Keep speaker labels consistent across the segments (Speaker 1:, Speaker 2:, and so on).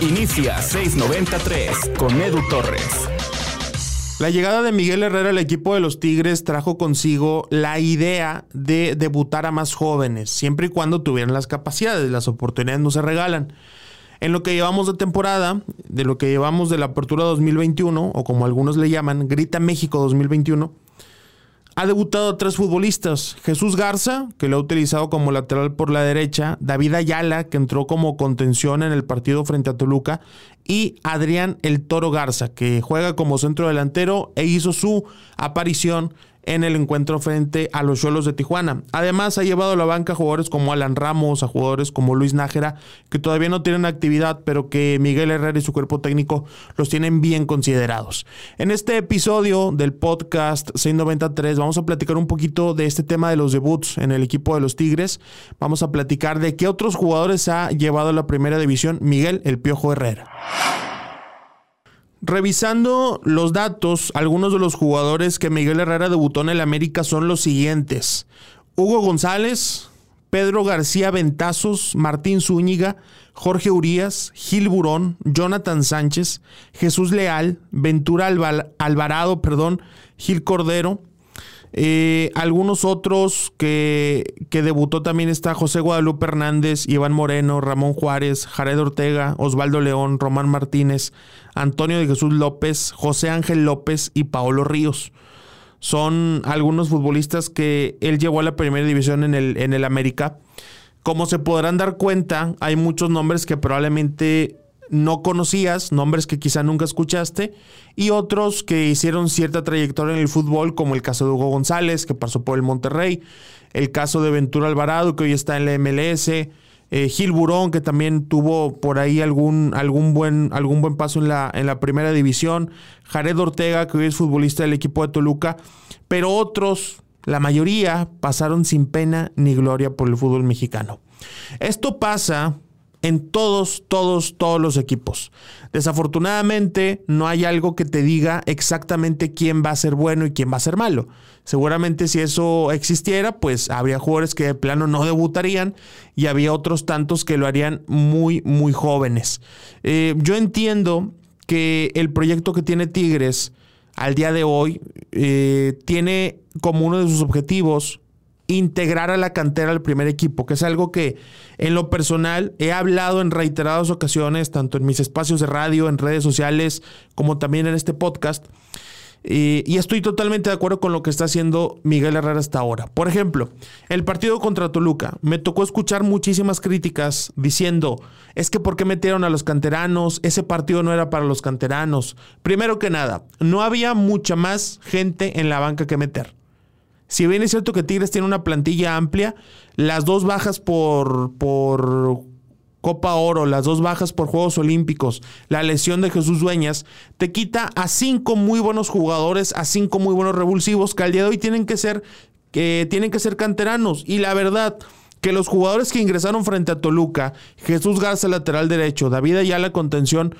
Speaker 1: Inicia 693 con Edu Torres.
Speaker 2: La llegada de Miguel Herrera al equipo de los Tigres trajo consigo la idea de debutar a más jóvenes, siempre y cuando tuvieran las capacidades, las oportunidades no se regalan. En lo que llevamos de temporada, de lo que llevamos de la apertura 2021, o como algunos le llaman, Grita México 2021, ha debutado tres futbolistas. Jesús Garza, que lo ha utilizado como lateral por la derecha, David Ayala, que entró como contención en el partido frente a Toluca, y Adrián El Toro Garza, que juega como centro delantero e hizo su aparición en el encuentro frente a los Cholos de Tijuana. Además, ha llevado a la banca a jugadores como Alan Ramos, a jugadores como Luis Nájera, que todavía no tienen actividad, pero que Miguel Herrera y su cuerpo técnico los tienen bien considerados. En este episodio del podcast 693 vamos a platicar un poquito de este tema de los debuts en el equipo de los Tigres. Vamos a platicar de qué otros jugadores ha llevado a la primera división Miguel El Piojo Herrera. Revisando los datos, algunos de los jugadores que Miguel Herrera debutó en el América son los siguientes. Hugo González, Pedro García Ventazos, Martín Zúñiga, Jorge Urías, Gil Burón, Jonathan Sánchez, Jesús Leal, Ventura Alvarado, perdón, Gil Cordero, eh, algunos otros que, que, debutó también está José Guadalupe Hernández, Iván Moreno, Ramón Juárez, Jared Ortega, Osvaldo León, Román Martínez, Antonio de Jesús López, José Ángel López y Paolo Ríos. Son algunos futbolistas que él llevó a la primera división en el, en el América. Como se podrán dar cuenta, hay muchos nombres que probablemente no conocías, nombres que quizá nunca escuchaste, y otros que hicieron cierta trayectoria en el fútbol, como el caso de Hugo González, que pasó por el Monterrey, el caso de Ventura Alvarado, que hoy está en la MLS, eh, Gil Burón, que también tuvo por ahí algún, algún, buen, algún buen paso en la, en la primera división, Jared Ortega, que hoy es futbolista del equipo de Toluca, pero otros, la mayoría, pasaron sin pena ni gloria por el fútbol mexicano. Esto pasa en todos, todos, todos los equipos. Desafortunadamente no hay algo que te diga exactamente quién va a ser bueno y quién va a ser malo. Seguramente si eso existiera, pues habría jugadores que de plano no debutarían y había otros tantos que lo harían muy, muy jóvenes. Eh, yo entiendo que el proyecto que tiene Tigres al día de hoy eh, tiene como uno de sus objetivos integrar a la cantera al primer equipo, que es algo que en lo personal he hablado en reiteradas ocasiones, tanto en mis espacios de radio, en redes sociales, como también en este podcast. y estoy totalmente de acuerdo con lo que está haciendo Miguel Herrera hasta ahora. Por ejemplo, el partido contra Toluca. Me tocó escuchar muchísimas críticas diciendo, es que ¿por qué metieron a los canteranos? Ese partido no era para los canteranos. Primero que nada, no había mucha más gente en la banca que meter. Si bien es cierto que Tigres tiene una plantilla amplia, las dos bajas por, por Copa Oro, las dos bajas por Juegos Olímpicos, la lesión de Jesús Dueñas, te quita a cinco muy buenos jugadores, a cinco muy buenos revulsivos que al día de hoy tienen que ser, que tienen que ser canteranos. Y la verdad, que los jugadores que ingresaron frente a Toluca, Jesús Garza lateral derecho, David Ayala contención,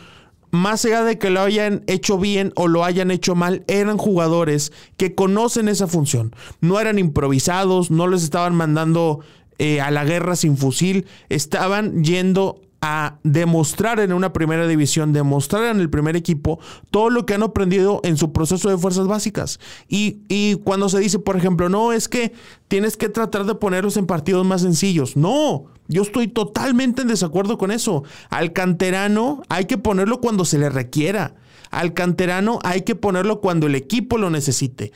Speaker 2: más allá de que lo hayan hecho bien o lo hayan hecho mal, eran jugadores que conocen esa función. No eran improvisados, no les estaban mandando eh, a la guerra sin fusil, estaban yendo a demostrar en una primera división, demostrar en el primer equipo todo lo que han aprendido en su proceso de fuerzas básicas. Y, y, cuando se dice, por ejemplo, no, es que tienes que tratar de ponerlos en partidos más sencillos. No, yo estoy totalmente en desacuerdo con eso. Al canterano hay que ponerlo cuando se le requiera. Al canterano hay que ponerlo cuando el equipo lo necesite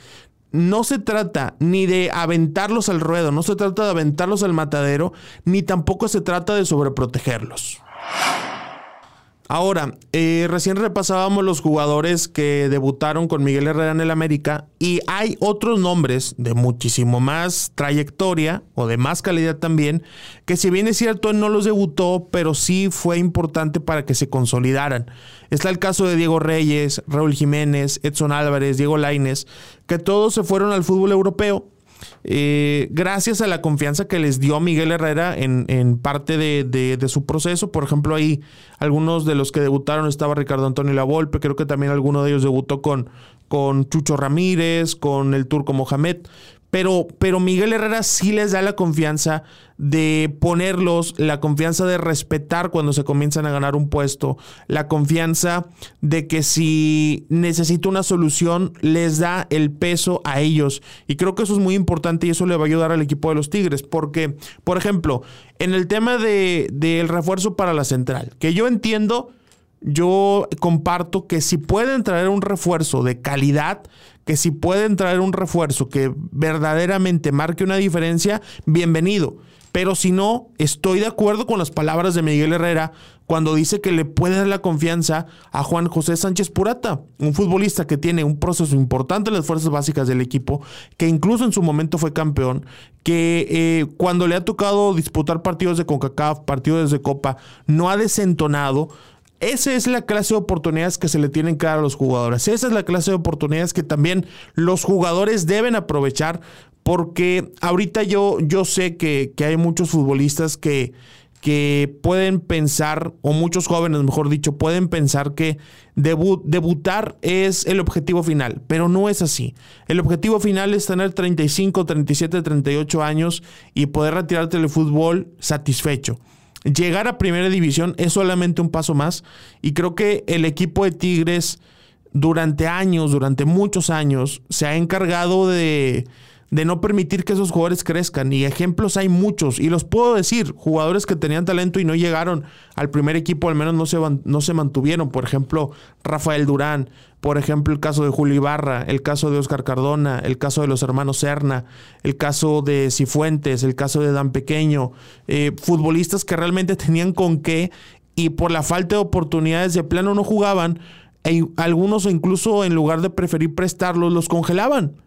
Speaker 2: no se trata ni de aventarlos al ruedo, no se trata de aventarlos al matadero, ni tampoco se trata de sobreprotegerlos. Ahora, eh, recién repasábamos los jugadores que debutaron con Miguel Herrera en el América y hay otros nombres de muchísimo más trayectoria o de más calidad también, que si bien es cierto él no los debutó, pero sí fue importante para que se consolidaran. Está el caso de Diego Reyes, Raúl Jiménez, Edson Álvarez, Diego Laines, que todos se fueron al fútbol europeo eh, gracias a la confianza que les dio Miguel Herrera en, parte de, su proceso. Por ejemplo, ahí algunos de los que debutaron estaba Ricardo Antonio Lavolpe, creo que también alguno de ellos debutó con, con Chucho Ramírez, con el turco Mohamed. Pero, pero Miguel Herrera sí les da la confianza de ponerlos, la confianza de respetar cuando se comienzan a ganar un puesto, la confianza de que si necesita una solución, les da el peso a ellos. Y creo que eso es muy importante y eso le va a ayudar al equipo de los Tigres. Porque, por ejemplo, en el tema del de, refuerzo para la central, que yo entiendo yo comparto que si pueden traer un refuerzo de calidad, que si pueden traer un refuerzo que verdaderamente marque una diferencia, bienvenido. Pero si no, estoy de acuerdo con las palabras de Miguel Herrera cuando dice que le puede dar la confianza a Juan José Sánchez Purata, un futbolista que tiene un proceso importante en las fuerzas básicas del equipo, que incluso en su momento fue campeón, que eh, cuando le ha tocado disputar partidos de CONCACAF, partidos de Copa, no ha desentonado esa es la clase de oportunidades que se le tienen que dar a los jugadores. Esa es la clase de oportunidades que también los jugadores deben aprovechar porque ahorita yo, yo sé que, hay muchos futbolistas que, que pueden pensar, o muchos jóvenes, mejor dicho, pueden pensar que debutar es el objetivo final, pero no es así. El objetivo final es tener 35, 37, 38 años y poder retirarte del fútbol satisfecho. Llegar a primera división es solamente un paso más y creo que el equipo de Tigres durante años, durante muchos años, se ha encargado de, de no permitir que esos jugadores crezcan. Y ejemplos hay muchos. Y los puedo decir, jugadores que tenían talento y no llegaron al primer equipo, al menos no se, no se mantuvieron. Por ejemplo, Rafael Durán, por ejemplo, el caso de Julio Ibarra, el caso de Oscar Cardona, el caso de los hermanos Serna, el caso de Cifuentes, el caso de Dan Pequeño, eh, futbolistas que realmente tenían con qué y por la falta de oportunidades de plano no jugaban. E algunos incluso en lugar de preferir prestarlos, los congelaban.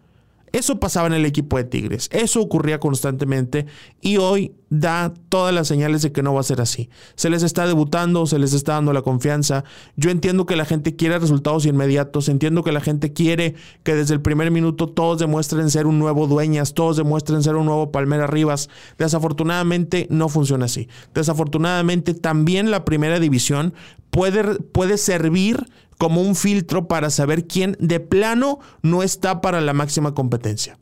Speaker 2: Eso pasaba en el equipo de Tigres, eso ocurría constantemente y hoy da todas las señales de que no va a ser así. Se les está debutando, se les está dando la confianza. Yo entiendo que la gente quiere resultados inmediatos, entiendo que la gente quiere que desde el primer minuto todos demuestren ser un nuevo Dueñas, todos demuestren ser un nuevo Palmera Rivas. Desafortunadamente no funciona así. Desafortunadamente también la primera división puede, puede servir como un filtro para saber quién de plano no está para la máxima competencia.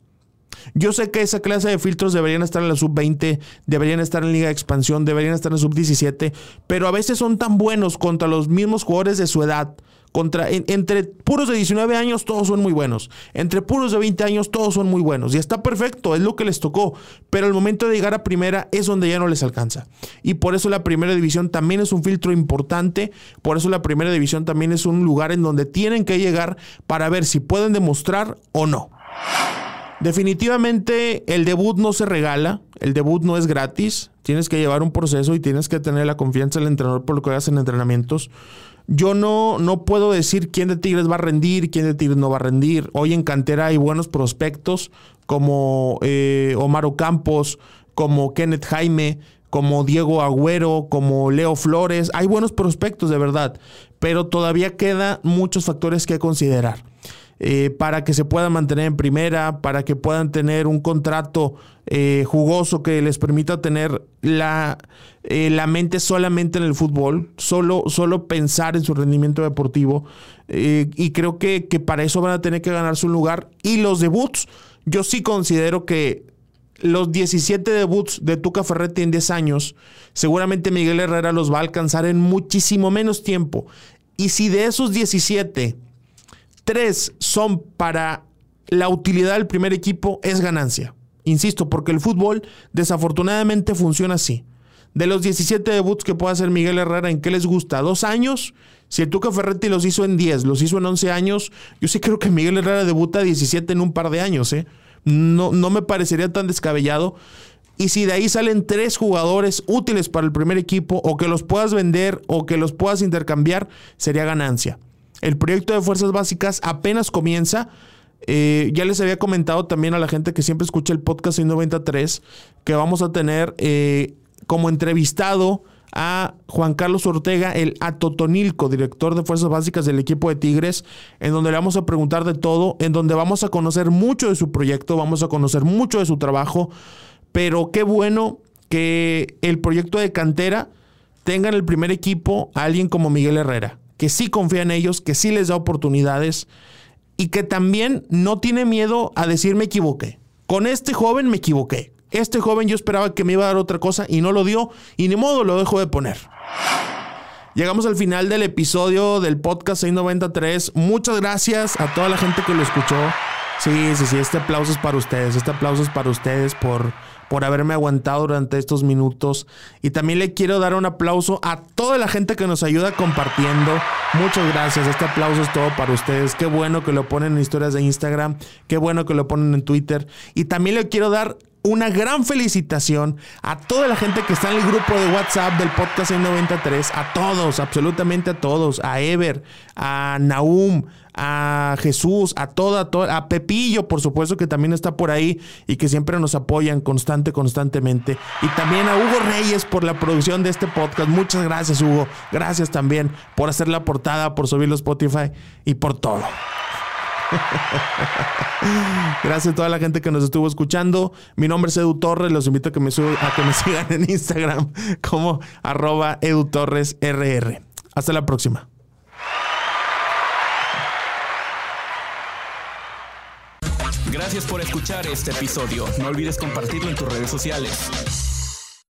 Speaker 2: Yo sé que esa clase de filtros deberían estar en la sub-20, deberían estar en Liga de Expansión, deberían estar en la sub-17, pero a veces son tan buenos contra los mismos jugadores de su edad contra, entre puros de 19 años todos son muy buenos. Entre puros de 20 años todos son muy buenos. Y está perfecto, es lo que les tocó. Pero el momento de llegar a primera es donde ya no les alcanza. Y por eso la primera división también es un filtro importante. Por eso la primera división también es un lugar en donde tienen que llegar para ver si pueden demostrar o no. Definitivamente el debut no se regala, el debut no es gratis, tienes que llevar un proceso y tienes que tener la confianza del entrenador por lo que hagas en entrenamientos. Yo no, no puedo decir quién de Tigres va a rendir, quién de Tigres no va a rendir. Hoy en cantera hay buenos prospectos como eh, Omar Campos, como Kenneth Jaime, como Diego Agüero, como Leo Flores. Hay buenos prospectos de verdad, pero todavía quedan muchos factores que considerar. Eh, para que se puedan mantener en primera, para que puedan tener un contrato eh, jugoso que les permita tener la, eh, la mente solamente en el fútbol, solo, solo pensar en su rendimiento deportivo. y creo que, que para eso van a tener que ganarse un lugar. Y los debuts, yo sí considero que los 17 debuts de Tuca Ferretti en 10 años, seguramente Miguel Herrera los va a alcanzar en muchísimo menos tiempo. Y si de esos 17 tres son para la utilidad del primer equipo, es ganancia. Insisto, porque el fútbol desafortunadamente funciona así. De los 17 debuts que puede hacer Miguel Herrera, ¿en qué les gusta? ¿Dos años? Si el Tuca Ferretti los hizo en 10, los hizo en 11 años, yo sí creo que Miguel Herrera debuta 17 en un par de años. ¿eh? No, no me parecería tan descabellado. Y si de ahí salen tres jugadores útiles para el primer equipo, o que los puedas vender, o que los puedas intercambiar, sería ganancia. El proyecto de Fuerzas Básicas apenas comienza. Eh, ya les había comentado también a la gente que siempre escucha el podcast 93 que vamos a tener eh, como entrevistado a Juan Carlos Ortega, el Atotonilco, director de Fuerzas Básicas del equipo de Tigres, en donde le vamos a preguntar de todo, en donde vamos a conocer mucho de su proyecto, vamos a conocer mucho de su trabajo, pero qué bueno que el proyecto de cantera tenga en el primer equipo a alguien como Miguel Herrera que sí confía en ellos, que sí les da oportunidades y que también no tiene miedo a decir me equivoqué. Con este joven me equivoqué. Este joven yo esperaba que me iba a dar otra cosa y no lo dio y ni modo lo dejo de poner. Llegamos al final del episodio del podcast 693. Muchas gracias a toda la gente que lo escuchó. Sí, sí, sí, este aplauso es para ustedes. Este aplauso es para ustedes por, por haberme aguantado durante estos minutos. Y también le quiero dar un aplauso a toda la gente que nos ayuda compartiendo. Muchas gracias. Este aplauso es todo para ustedes. Qué bueno que lo ponen en historias de Instagram. Qué bueno que lo ponen en Twitter. Y también le quiero dar una gran felicitación a toda la gente que está en el grupo de WhatsApp del podcast 93, a todos, absolutamente a todos, a Ever, a Naum, a Jesús, a toda, toda, a Pepillo, por supuesto, que también está por ahí y que siempre nos apoyan constante, constantemente. Y también a Hugo Reyes por la producción de este podcast. Muchas gracias, Hugo. Gracias también por hacer la portada, por subirlo a Spotify y por todo. Gracias a toda la gente que nos estuvo escuchando. Mi nombre es Edu Torres. Los invito a que me, a que me sigan en Instagram como arroba Edu Torres RR. Hasta la próxima.
Speaker 1: Gracias por escuchar este episodio. No olvides compartirlo en tus redes sociales.